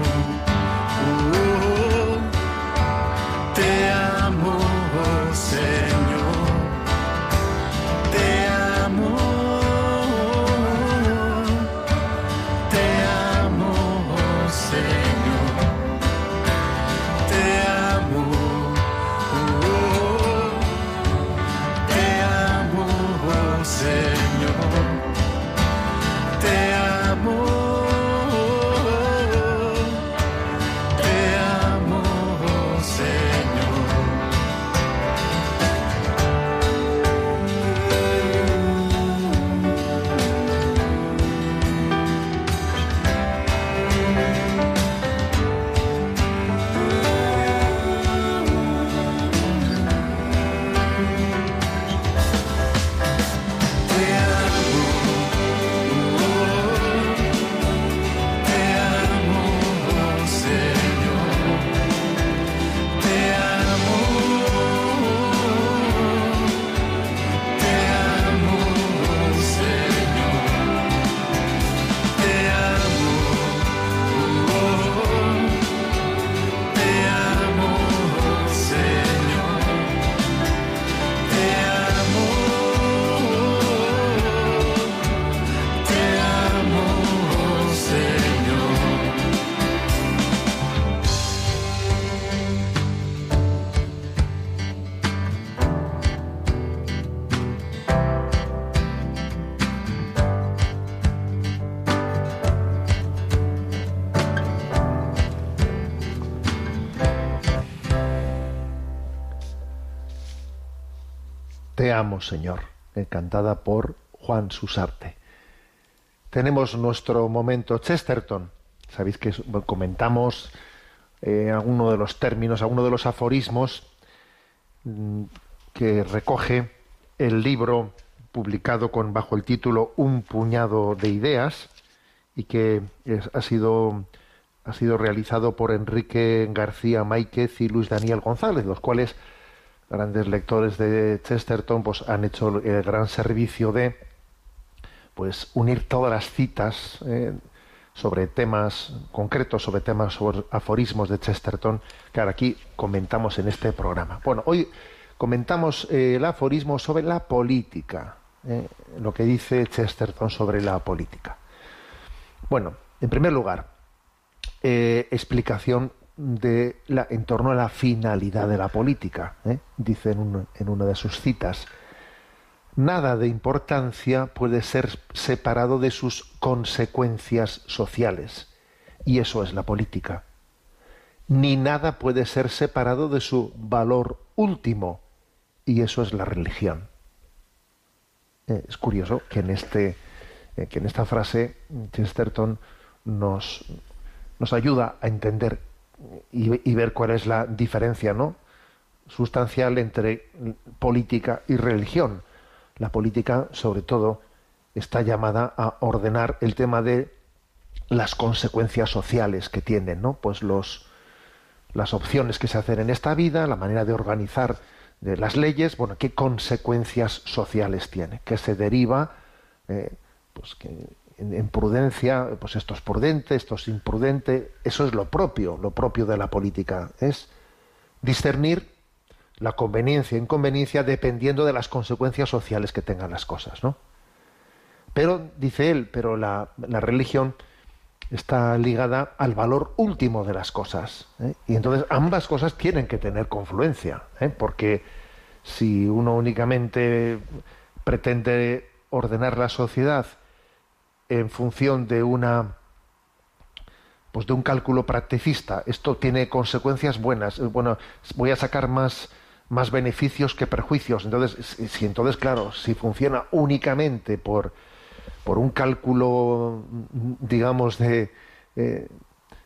amo, Señor, eh, cantada por Juan Susarte. Tenemos nuestro momento Chesterton. Sabéis que comentamos eh, alguno de los términos, alguno de los aforismos mm, que recoge el libro publicado con bajo el título Un puñado de ideas y que ha sido ha sido realizado por Enrique García Máiquez y Luis Daniel González, los cuales grandes lectores de Chesterton pues han hecho el gran servicio de pues unir todas las citas eh, sobre temas concretos, sobre temas sobre aforismos de Chesterton, que ahora aquí comentamos en este programa. Bueno, hoy comentamos eh, el aforismo sobre la política, eh, lo que dice Chesterton sobre la política. Bueno, en primer lugar, explicación de la, en torno a la finalidad de la política. ¿eh? Dice en, un- en una de sus citas, nada de importancia puede ser separado de sus consecuencias sociales. Y eso es la política. Ni nada puede ser separado de su valor último. Y eso es la religión. Eh, es curioso que en, este, eh, que en esta frase Chesterton nos, nos ayuda a entender y, ver cuál es la diferencia ¿no? sustancial entre política y religión. La política, sobre todo, está llamada a ordenar el tema de las consecuencias sociales que tienen, ¿no? Pues los, las opciones que se hacen en esta vida, la manera de organizar de las leyes, bueno, qué consecuencias sociales tiene, que se deriva, eh, pues que en, en prudencia, pues esto es prudente, esto es imprudente, eso es lo propio, lo propio de la política, es discernir la conveniencia e inconveniencia dependiendo de las consecuencias sociales que tengan las cosas, ¿no? Pero, dice él, pero la, la religión está ligada al valor último de las cosas. ¿eh? Y entonces ambas cosas tienen que tener confluencia, ¿eh? porque si uno únicamente pretende ordenar la sociedad en función de una pues de un cálculo practicista, esto tiene consecuencias buenas. Eh, Bueno, voy a sacar más más beneficios que perjuicios. Entonces, si, entonces, claro, si funciona únicamente por, por un cálculo, mm, digamos, de, eh,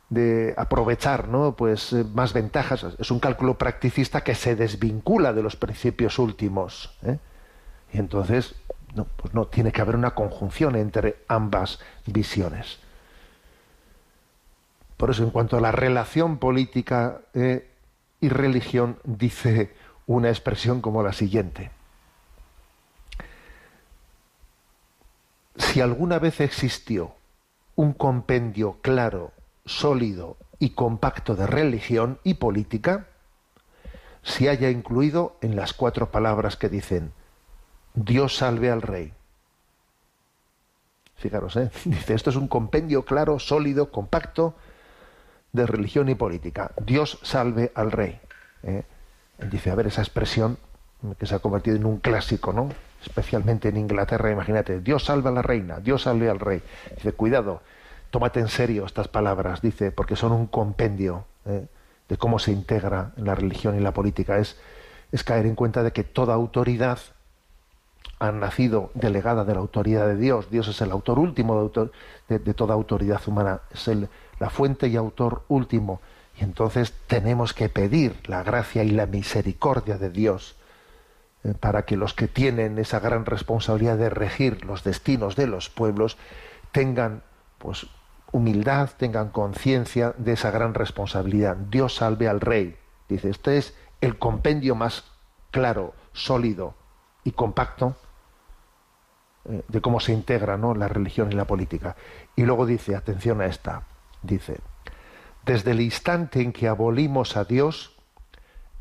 de aprovechar ¿no? pues, eh, más ventajas, es un cálculo practicista que se desvincula de los principios últimos. Y entonces, no, pues no, tiene que haber una conjunción entre ambas visiones. Por eso, en cuanto a la relación política eh, y religión, dice una expresión como la siguiente. Si alguna vez existió un compendio claro, sólido y compacto de religión y política, se haya incluido en las cuatro palabras que dicen Dios salve al rey. Fijaros, ¿eh? dice, esto es un compendio claro, sólido, compacto de religión y política. Dios salve al rey. ¿eh? Dice, a ver, esa expresión que se ha convertido en un clásico, ¿no? Especialmente en Inglaterra, imagínate, Dios salve a la reina, Dios salve al rey. Dice, cuidado, tómate en serio estas palabras, dice, porque son un compendio ¿eh? de cómo se integra la religión y la política. Es, es caer en cuenta de que toda autoridad ha nacido delegada de la autoridad de Dios. Dios es el autor último de, toda autoridad humana, es la fuente y autor último. Y entonces tenemos que pedir la gracia y la misericordia de Dios eh, para que los que tienen esa gran responsabilidad de regir los destinos de los pueblos tengan pues humildad, tengan conciencia de esa gran responsabilidad. Dios salve al rey. Dice, este es el compendio más claro, sólido y compacto de cómo se integra ¿no? la religión y la política. Y luego dice, atención a esta, dice, desde el instante en que abolimos a Dios,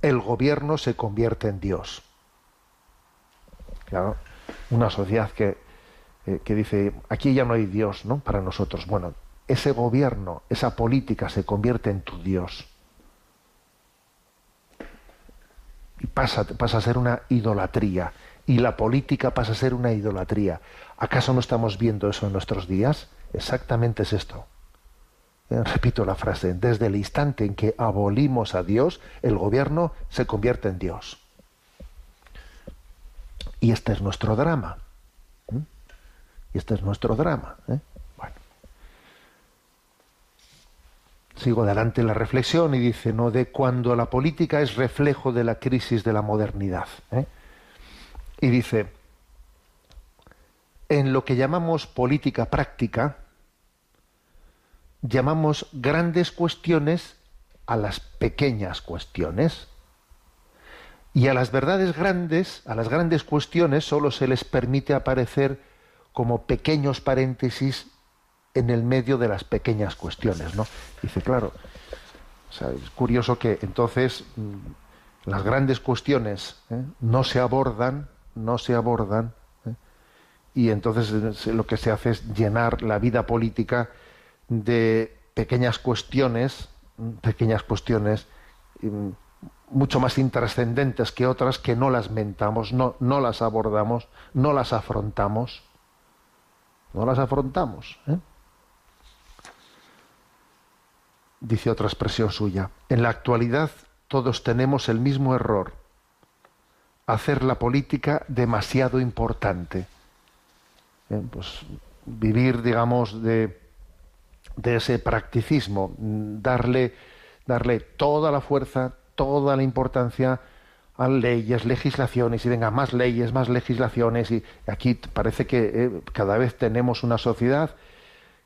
el gobierno se convierte en Dios. Claro, una sociedad que, eh, que dice, aquí ya no hay Dios, ¿no? Para nosotros. Bueno, ese gobierno, esa política se convierte en tu Dios. Y pasa, pasa a ser una idolatría. Y la política pasa a ser una idolatría. ¿Acaso no estamos viendo eso en nuestros días? Exactamente es esto. Eh, Repito la frase, desde el instante en que abolimos a Dios, el gobierno se convierte en Dios. Y este es nuestro drama. ¿Mm? Y este es nuestro drama. ¿eh? Bueno. Sigo adelante la reflexión y dice, no, de cuando la política es reflejo de la crisis de la modernidad. ¿eh? Y dice, en lo que llamamos política práctica, llamamos grandes cuestiones a las pequeñas cuestiones. Y a las verdades grandes, a las grandes cuestiones, solo se les permite aparecer como pequeños paréntesis en el medio de las pequeñas cuestiones, ¿no? Dice, claro, es curioso que entonces mm, las grandes cuestiones ¿eh? no se abordan, no se abordan, ¿eh? y entonces eh, lo que se hace es llenar la vida política de pequeñas cuestiones mm, pequeñas cuestiones mm, mucho más intrascendentes que otras que no las mentamos, no, no las abordamos, no las afrontamos. No las afrontamos. ¿eh? Dice otra expresión suya. En la actualidad todos tenemos el mismo error. Hacer la política demasiado importante. ¿Eh? Pues vivir, digamos, de, ese practicismo, darle, darle toda la fuerza, toda la importancia a leyes, legislaciones, y venga, más leyes, más legislaciones, y aquí parece que eh, cada vez tenemos una sociedad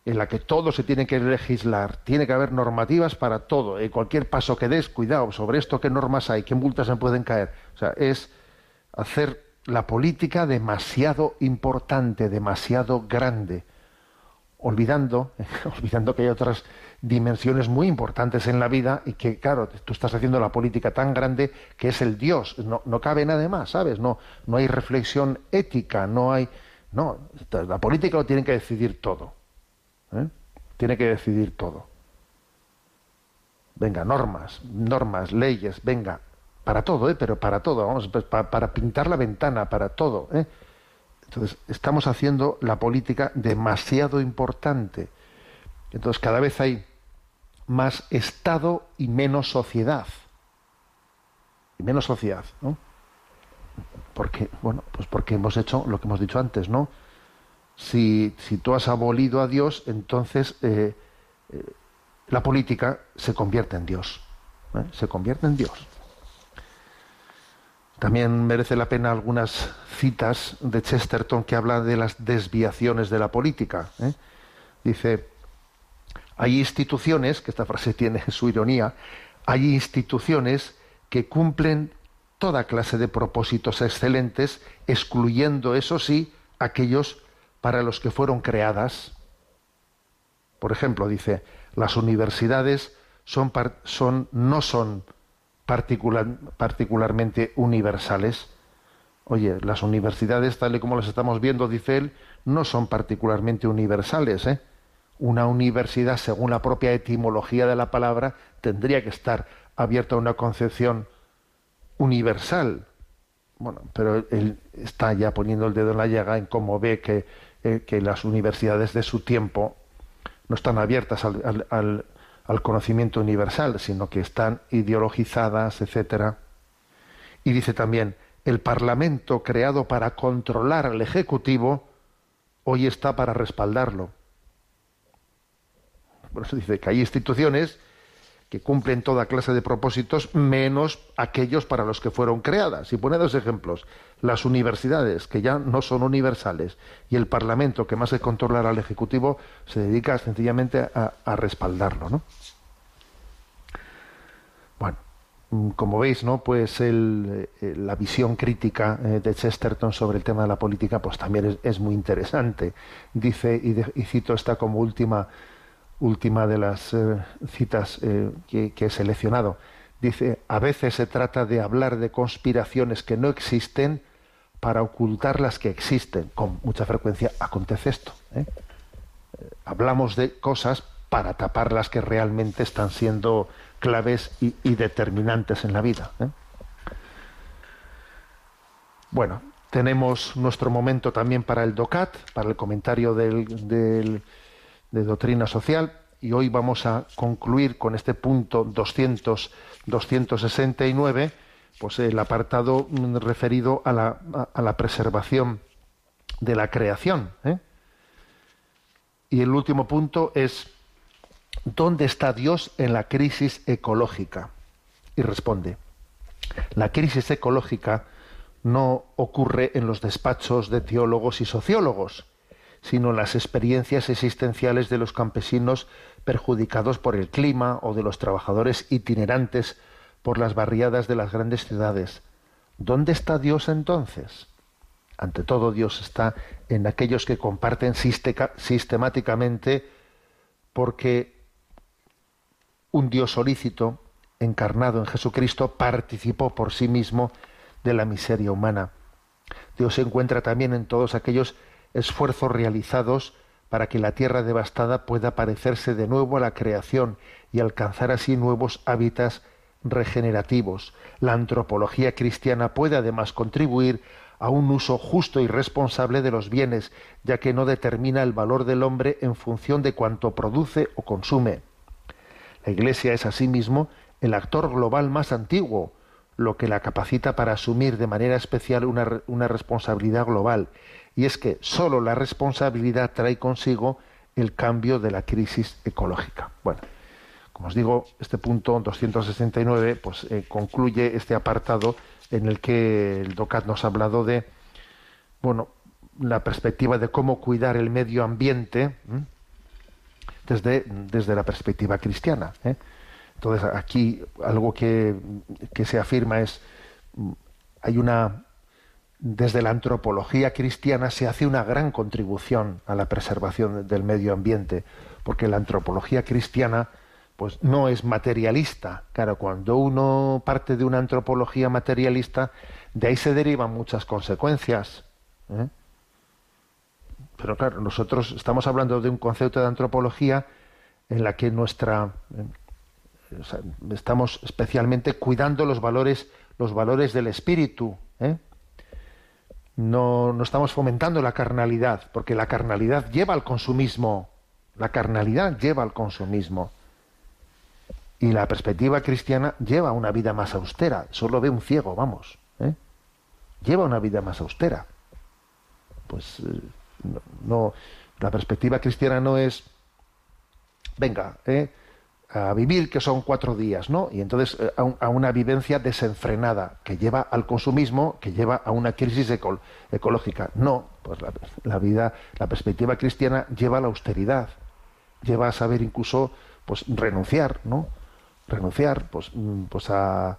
en la que todo se tiene que legislar, tiene que haber normativas para todo, en cualquier paso que des, cuidado, sobre esto qué normas hay, qué multas se pueden caer. O sea, es hacer la política demasiado importante, demasiado grande, olvidando, olvidando que hay otras dimensiones muy importantes en la vida y que, claro, tú estás haciendo la política tan grande que es el Dios, no, no cabe nada más, ¿sabes? No, no hay reflexión ética, no hay... No, la política lo tiene que decidir todo. ¿eh? Tiene que decidir todo. Venga, normas, normas, leyes, venga, para todo, ¿eh? pero para todo, vamos, pues, para, pintar la ventana, para todo. ¿eh? Entonces, estamos haciendo la política demasiado importante. Entonces, cada vez hay más Estado y menos sociedad. Y menos sociedad, ¿no? Porque, bueno, pues porque hemos hecho lo que hemos dicho antes, ¿no? Si, si tú has abolido a Dios, entonces eh, eh, la política se convierte en Dios. ¿eh? Se convierte en Dios. También merece la pena algunas citas de Chesterton que habla de las desviaciones de la política. ¿eh? Dice, hay instituciones, que esta frase tiene su ironía, hay instituciones que cumplen toda clase de propósitos excelentes, excluyendo, eso sí, aquellos para los que fueron creadas. Por ejemplo, dice, las universidades son, no son particular, particularmente universales. Oye, las universidades, tal y como las estamos viendo, dice él, no son particularmente universales. ¿eh? Una universidad, según la propia etimología de la palabra, tendría que estar abierta a una concepción universal. Bueno, pero él está ya poniendo el dedo en la llaga en cómo ve que, eh, que las universidades de su tiempo no están abiertas al, al conocimiento universal, sino que están ideologizadas, etcétera. Y dice también, el Parlamento creado para controlar al Ejecutivo hoy está para respaldarlo. Por eso dice que hay instituciones que cumplen toda clase de propósitos menos aquellos para los que fueron creadas. Y pone dos ejemplos. Las universidades, que ya no son universales, y el Parlamento, que más que controlar al Ejecutivo, se dedica sencillamente a, respaldarlo. ¿no? Bueno, como veis, ¿no? Pues el, la visión crítica de Chesterton sobre el tema de la política, pues también es, muy interesante. Dice, y, cito esta como última última de las eh, citas eh, que, que, he seleccionado. Dice, a veces se trata de hablar de conspiraciones que no existen para ocultar las que existen. Con mucha frecuencia acontece esto. ¿eh? Hablamos de cosas para tapar las que realmente están siendo claves y, determinantes en la vida. Bueno, tenemos nuestro momento también para el DOCAT, para el comentario del de doctrina social y hoy vamos a concluir con este punto 200, 269, pues el apartado referido a la, a la preservación de la creación. ¿eh? Y el último punto es, ¿dónde está Dios en la crisis ecológica? Y responde, la crisis ecológica no ocurre en los despachos de teólogos y sociólogos, sino las experiencias existenciales de los campesinos perjudicados por el clima o de los trabajadores itinerantes por las barriadas de las grandes ciudades. ¿Dónde está Dios entonces? Ante todo, Dios está en aquellos que comparten sistemáticamente porque un Dios solícito, encarnado en Jesucristo, participó por sí mismo de la miseria humana. Dios se encuentra también en todos aquellos esfuerzos realizados para que la tierra devastada pueda parecerse de nuevo a la creación y alcanzar así nuevos hábitats regenerativos. La antropología cristiana puede además contribuir a un uso justo y responsable de los bienes, ya que no determina el valor del hombre en función de cuanto produce o consume. La Iglesia es asimismo el actor global más antiguo, lo que la capacita para asumir de manera especial una, una responsabilidad global, y es que sólo la responsabilidad trae consigo el cambio de la crisis ecológica. Bueno, como os digo, este punto 269 pues, eh, concluye este apartado en el que el DOCAT nos ha hablado de bueno, la perspectiva de cómo cuidar el medio ambiente desde, desde la perspectiva cristiana. ¿eh? Entonces, aquí algo que, que se afirma es, hay una, desde la antropología cristiana se hace una gran contribución a la preservación del medio ambiente, porque la antropología cristiana pues no es materialista. Claro, cuando uno parte de una antropología materialista, de ahí se derivan muchas consecuencias. ¿eh? Pero claro, nosotros estamos hablando de un concepto de antropología en la que nuestra eh, estamos especialmente cuidando los valores, los valores del espíritu. ¿eh? No, no estamos fomentando la carnalidad, porque la carnalidad lleva al consumismo. La carnalidad lleva al consumismo. Y la perspectiva cristiana lleva una vida más austera. Solo ve un ciego, vamos. ¿eh? Lleva una vida más austera. Pues eh, no, no, la perspectiva cristiana no es, venga, ¿eh? a vivir que son cuatro días, ¿no? Y entonces eh, a, un, a, una vivencia desenfrenada que lleva al consumismo, que lleva a una crisis eco, ecológica. No, pues la, la, vida, la perspectiva cristiana lleva a la austeridad, lleva a saber incluso, pues renunciar, ¿no? Renunciar pues, pues a,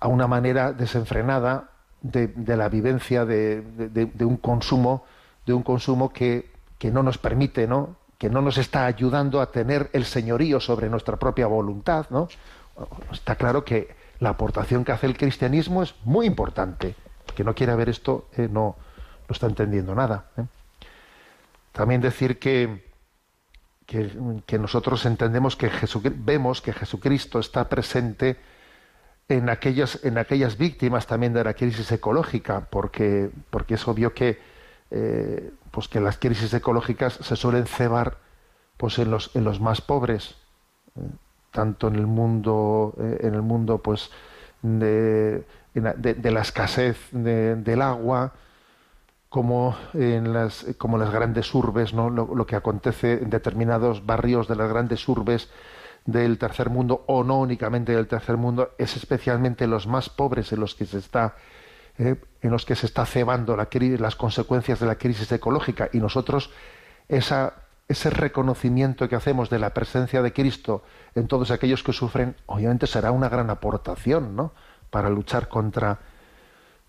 a, una manera desenfrenada de, de la vivencia de, de, de, un consumo de un consumo que, que, no nos permite no que no nos está ayudando a tener el señorío sobre nuestra propia voluntad no está claro que la aportación que hace el cristianismo es muy importante. Que no quiera ver esto eh, no no está entendiendo nada ¿eh? también decir que que, nosotros entendemos que Jesucristo, vemos que Jesucristo está presente en aquellas, en aquellas víctimas también de la crisis ecológica, porque, porque es obvio que, eh, pues que las crisis ecológicas se suelen cebar pues en los, en los más pobres, eh, tanto en el mundo, eh, en el mundo pues de, de, de la escasez de, del agua, como en las, como las grandes urbes, ¿no? Lo, que acontece en determinados barrios de las grandes urbes del tercer mundo, o no únicamente del tercer mundo, es especialmente los más pobres en los que se está, eh, en los que se está cebando la, las consecuencias de la crisis ecológica. Y nosotros, esa, ese reconocimiento que hacemos de la presencia de Cristo en todos aquellos que sufren, obviamente será una gran aportación, ¿no? para luchar contra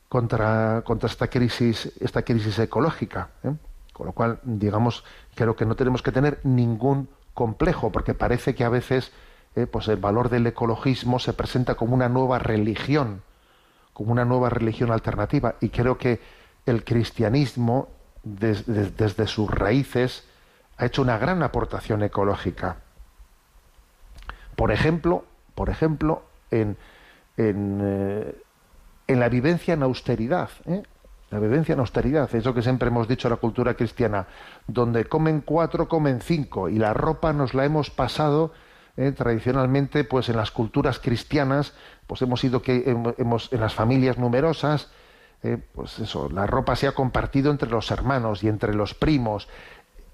contra, contra esta crisis, esta crisis ecológica. ¿eh? Con lo cual, digamos, creo que no tenemos que tener ningún complejo, porque parece que a veces eh, pues el valor del ecologismo se presenta como una nueva religión, como una nueva religión alternativa. Y creo que el cristianismo, des, des, desde sus raíces, ha hecho una gran aportación ecológica. Por ejemplo, por ejemplo, en, en eh, en la vivencia en austeridad. ¿eh? La vivencia en austeridad, eso que siempre hemos dicho en la cultura cristiana, donde comen cuatro, comen cinco, y la ropa nos la hemos pasado eh, tradicionalmente, pues en las culturas cristianas, pues hemos ido que hemos, en las familias numerosas, eh, pues eso, la ropa se ha compartido entre los hermanos y entre los primos.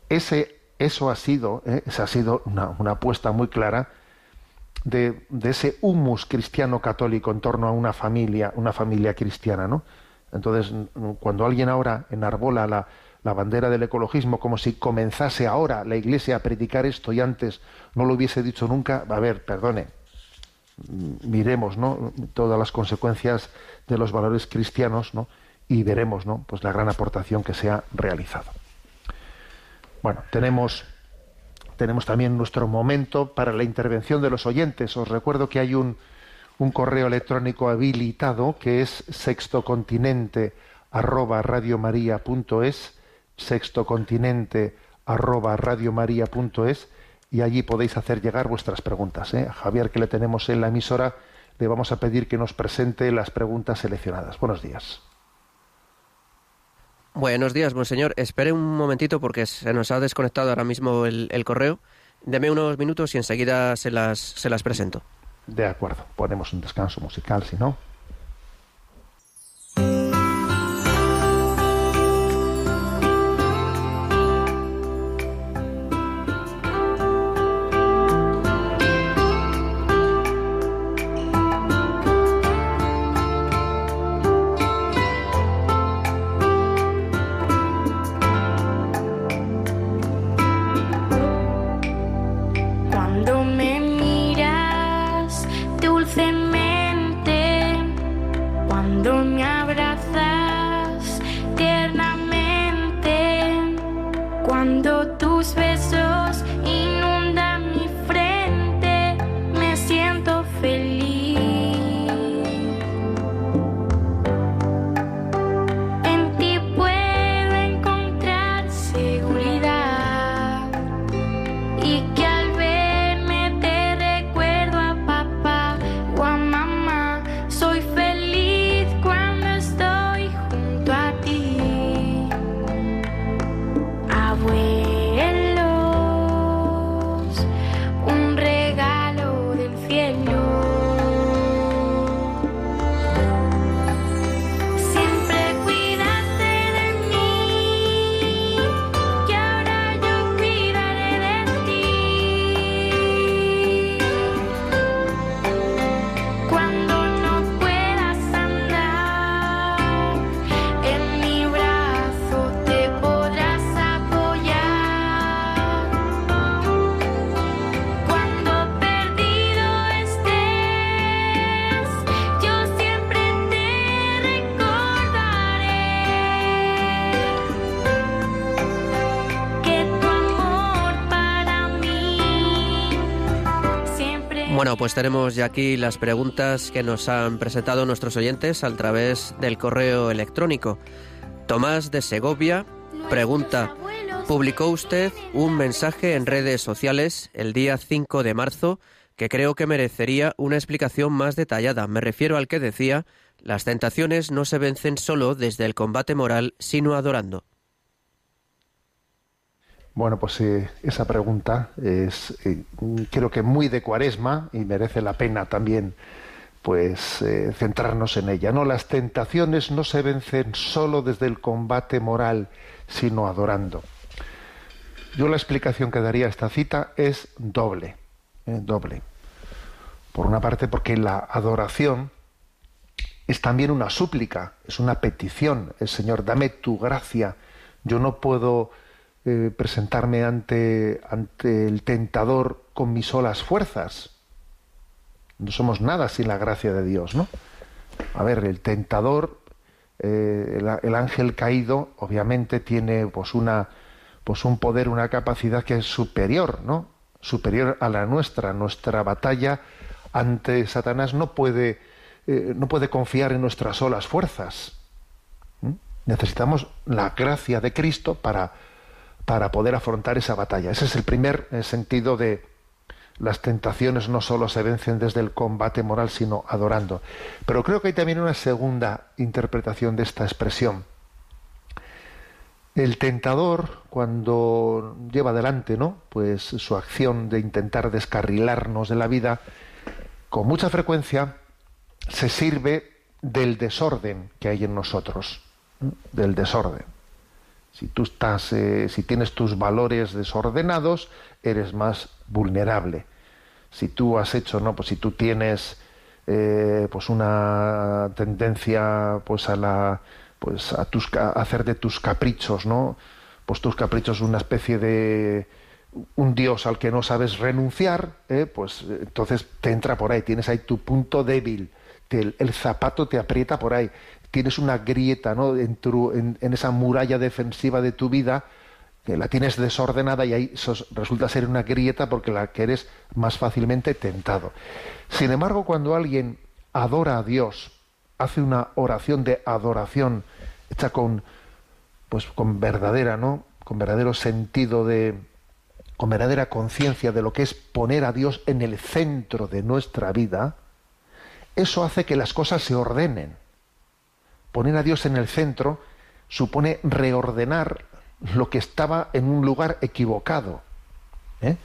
Ese, eso ha sido, ¿eh? esa ha sido una, una apuesta muy clara de, ese humus cristiano católico en torno a una familia, una familia cristiana, ¿no? Entonces, cuando alguien ahora enarbola la, la bandera del ecologismo como si comenzase ahora la Iglesia a predicar esto y antes no lo hubiese dicho nunca, a ver, perdone, miremos, ¿no? Todas las consecuencias de los valores cristianos, ¿no? Y veremos, ¿no? Pues la gran aportación que se ha realizado. Bueno, tenemos tenemos también nuestro momento para la intervención de los oyentes. Os recuerdo que hay un, correo electrónico habilitado que es sextocontinente arroba sextocontinente arroba y allí podéis hacer llegar vuestras preguntas. ¿eh? A Javier, que le tenemos en la emisora, le vamos a pedir que nos presente las preguntas seleccionadas. Buenos días. Buenos días, monseñor. Espere un momentito porque se nos ha desconectado ahora mismo el, correo. Deme unos minutos y enseguida se las, se las presento. De acuerdo, ponemos un descanso musical, si no. Cuando tus besos pues tenemos ya aquí las preguntas que nos han presentado nuestros oyentes a través del correo electrónico. Tomás de Segovia pregunta, publicó usted un mensaje en redes sociales el día 5 de marzo que creo que merecería una explicación más detallada. Me refiero al que decía, las tentaciones no se vencen solo desde el combate moral, sino adorando. Bueno, pues eh, esa pregunta es, eh, creo que muy de cuaresma y merece la pena también, pues, eh, centrarnos en ella. No, las tentaciones no se vencen solo desde el combate moral, sino adorando. Yo la explicación que daría a esta cita es doble, doble. Por una parte, porque la adoración es también una súplica, es una petición. El Señor, dame tu gracia. Yo no puedo eh, presentarme ante, ante el tentador con mis solas fuerzas. No somos nada sin la gracia de Dios, ¿no? A ver, el tentador, eh, el, el ángel caído, obviamente tiene pues una pues un poder, una capacidad que es superior, ¿no? Superior a la nuestra. Nuestra batalla ante Satanás no puede, eh, no puede confiar en nuestras solas fuerzas. Necesitamos la gracia de Cristo para, para poder afrontar esa batalla. Ese es el primer eh, sentido de las tentaciones no solo se vencen desde el combate moral, sino adorando. Pero creo que hay también una segunda interpretación de esta expresión. El tentador, cuando lleva adelante, ¿no? Pues su acción de intentar descarrilarnos de la vida, con mucha frecuencia se sirve del desorden que hay en nosotros, ¿no? del desorden. Si tú estás, eh, si tienes tus valores desordenados, eres más vulnerable. Si tú has hecho, no, pues si tú tienes, eh, pues una tendencia, pues a la, pues a tus, a hacer de tus caprichos, ¿no? Pues tus caprichos una especie de un dios al que no sabes renunciar, ¿eh? pues entonces te entra por ahí, tienes ahí tu punto débil, el zapato te aprieta por ahí, tienes una grieta ¿no? en, esa muralla defensiva de tu vida, que la tienes desordenada y ahí resulta ser una grieta porque la que eres más fácilmente tentado. Sin embargo, cuando alguien adora a Dios, hace una oración de adoración hecha con, pues, con verdadera, ¿no? con verdadero sentido de, con verdadera conciencia de lo que es poner a Dios en el centro de nuestra vida, eso hace que las cosas se ordenen. Poner a Dios en el centro supone reordenar lo que estaba en un lugar equivocado. ¿eh?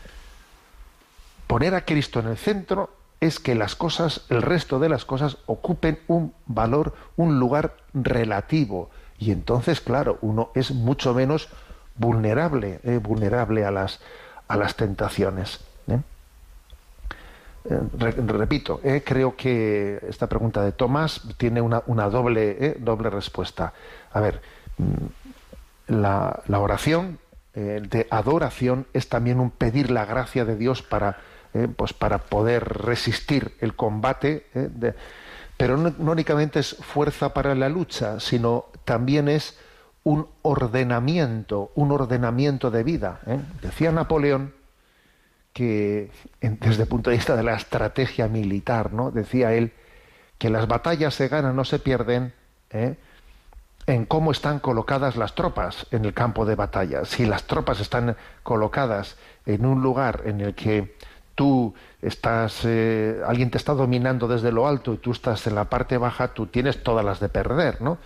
Poner a Cristo en el centro es que las cosas, el resto de las cosas, ocupen un valor, un lugar relativo. Y entonces, claro, uno es mucho menos vulnerable, ¿eh? vulnerable a las, a las tentaciones. ¿Eh? Re- repito, eh, creo que esta pregunta de Tomás tiene una, una doble, eh, doble respuesta. A ver, mm, la, la oración de adoración es también un pedir la gracia de Dios para, pues para poder resistir el combate, pero no, únicamente es fuerza para la lucha, sino también es un ordenamiento, un ordenamiento de vida. Decía Napoleón que desde el punto de vista de la estrategia militar, ¿no? Decía él que las batallas se ganan, no se pierden, ¿eh? en cómo están colocadas las tropas en el campo de batalla. Si las tropas están colocadas en un lugar en el que tú estás, eh, alguien te está dominando desde lo alto y tú estás en la parte baja, tú tienes todas las de perder, ¿no?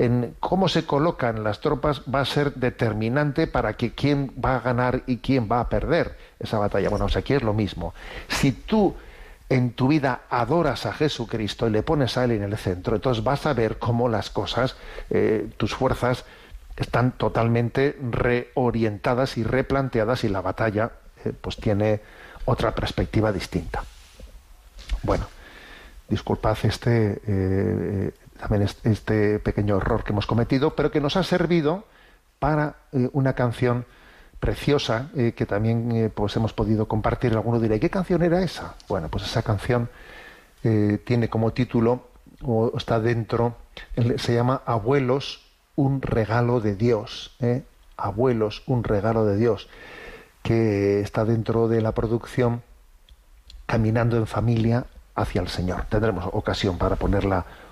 En cómo se colocan las tropas va a ser determinante para que quién va a ganar y quién va a perder esa batalla. Bueno, sea, aquí es lo mismo. Si tú en tu vida adoras a Jesucristo y le pones a Él en el centro, entonces vas a ver cómo las cosas, eh, tus fuerzas están totalmente reorientadas y replanteadas y la batalla eh, pues tiene otra perspectiva distinta. Bueno, disculpad este eh, también es- este pequeño error que hemos cometido, pero que nos ha servido para eh, una canción preciosa eh, que también eh, pues hemos podido compartir. Alguno dirá, ¿y qué canción era esa? Bueno, pues esa canción tiene como título o está dentro, se llama Abuelos, un regalo de Dios. Abuelos, un regalo de Dios, que está dentro de la producción Caminando en familia hacia el Señor. Tendremos ocasión para ponerla